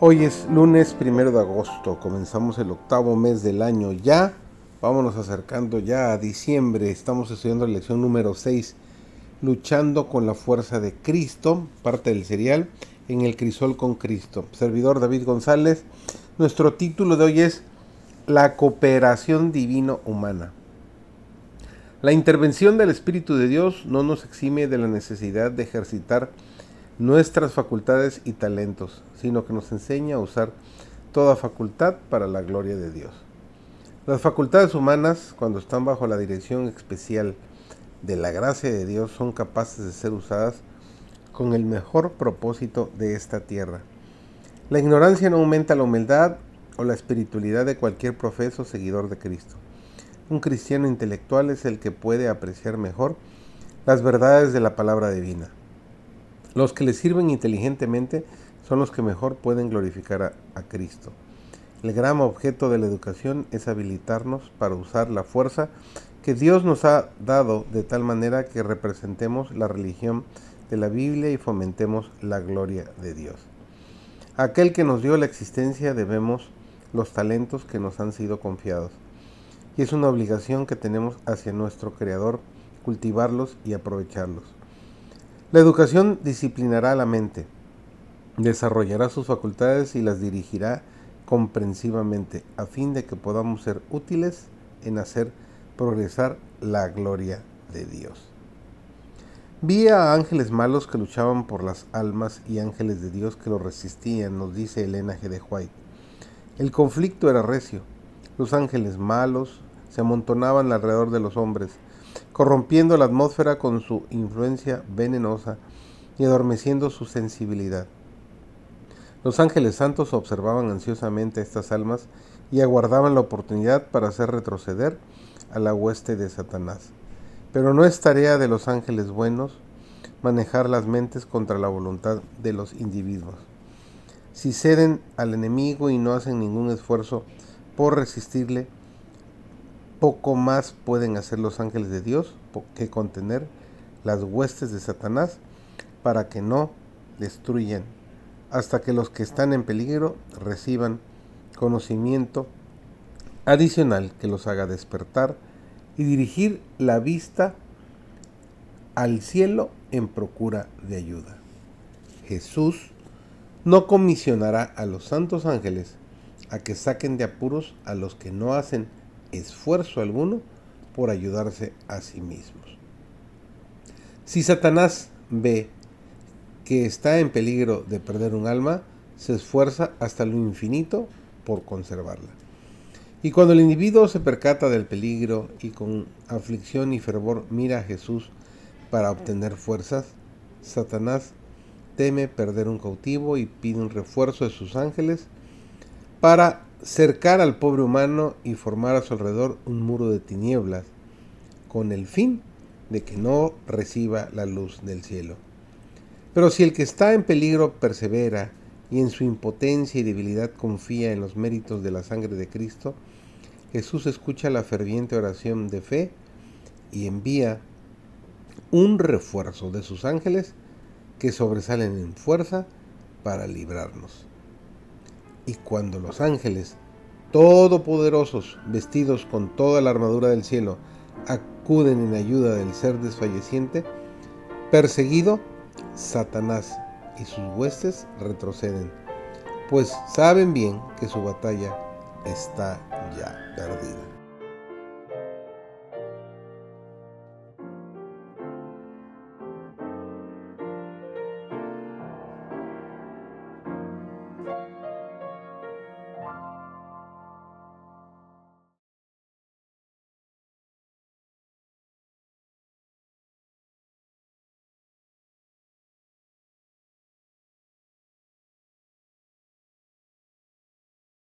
Hoy es lunes primero de agosto, comenzamos el octavo mes del año ya, vámonos acercando ya a diciembre, estamos estudiando la lección número 6, luchando con la fuerza de Cristo, parte del serial, en el crisol con Cristo. Servidor David González, nuestro título de hoy es La cooperación divino-humana. La intervención del Espíritu de Dios no nos exime de la necesidad de ejercitar nuestras facultades y talentos, sino que nos enseña a usar toda facultad para la gloria de Dios. Las facultades humanas, cuando están bajo la dirección especial de la gracia de Dios, son capaces de ser usadas con el mejor propósito de esta tierra. La ignorancia no aumenta la humildad o la espiritualidad de cualquier profeso seguidor de Cristo. Un cristiano intelectual es el que puede apreciar mejor las verdades de la palabra divina. Los que le sirven inteligentemente son los que mejor pueden glorificar a, Cristo. El gran objeto de la educación es habilitarnos para usar la fuerza que Dios nos ha dado de tal manera que representemos la religión de la Biblia y fomentemos la gloria de Dios. A aquel que nos dio la existencia debemos los talentos que nos han sido confiados. Y es una obligación que tenemos hacia nuestro Creador cultivarlos y aprovecharlos. La educación disciplinará la mente, desarrollará sus facultades y las dirigirá comprensivamente a fin de que podamos ser útiles en hacer progresar la gloria de Dios. Vi a ángeles malos que luchaban por las almas y ángeles de Dios que lo resistían, nos dice Elena G. de White. El conflicto era recio. Los ángeles malos se amontonaban alrededor de los hombres, corrompiendo la atmósfera con su influencia venenosa y adormeciendo su sensibilidad. Los ángeles santos observaban ansiosamente estas almas y aguardaban la oportunidad para hacer retroceder a la hueste de Satanás. Pero no es tarea de los ángeles buenos manejar las mentes contra la voluntad de los individuos. Si ceden al enemigo y no hacen ningún esfuerzo por resistirle, poco más pueden hacer los ángeles de Dios que contener las huestes de Satanás para que no destruyan hasta que los que están en peligro reciban conocimiento adicional que los haga despertar y dirigir la vista al cielo en procura de ayuda. Jesús no comisionará a los santos ángeles a que saquen de apuros a los que no hacen esfuerzo alguno por ayudarse a sí mismos. Si Satanás ve que está en peligro de perder un alma, se esfuerza hasta lo infinito por conservarla. Y cuando el individuo se percata del peligro y con aflicción y fervor mira a Jesús para obtener fuerzas, Satanás teme perder un cautivo y pide un refuerzo de sus ángeles para cercar al pobre humano y formar a su alrededor un muro de tinieblas, con el fin de que no reciba la luz del cielo. Pero si el que está en peligro persevera y en su impotencia y debilidad confía en los méritos de la sangre de Cristo, Jesús escucha la ferviente oración de fe y envía un refuerzo de sus ángeles que sobresalen en fuerza para librarnos. Y cuando los ángeles, todopoderosos, vestidos con toda la armadura del cielo, acuden en ayuda del ser desfalleciente, perseguido, Satanás y sus huestes retroceden, pues saben bien que su batalla está ya perdida.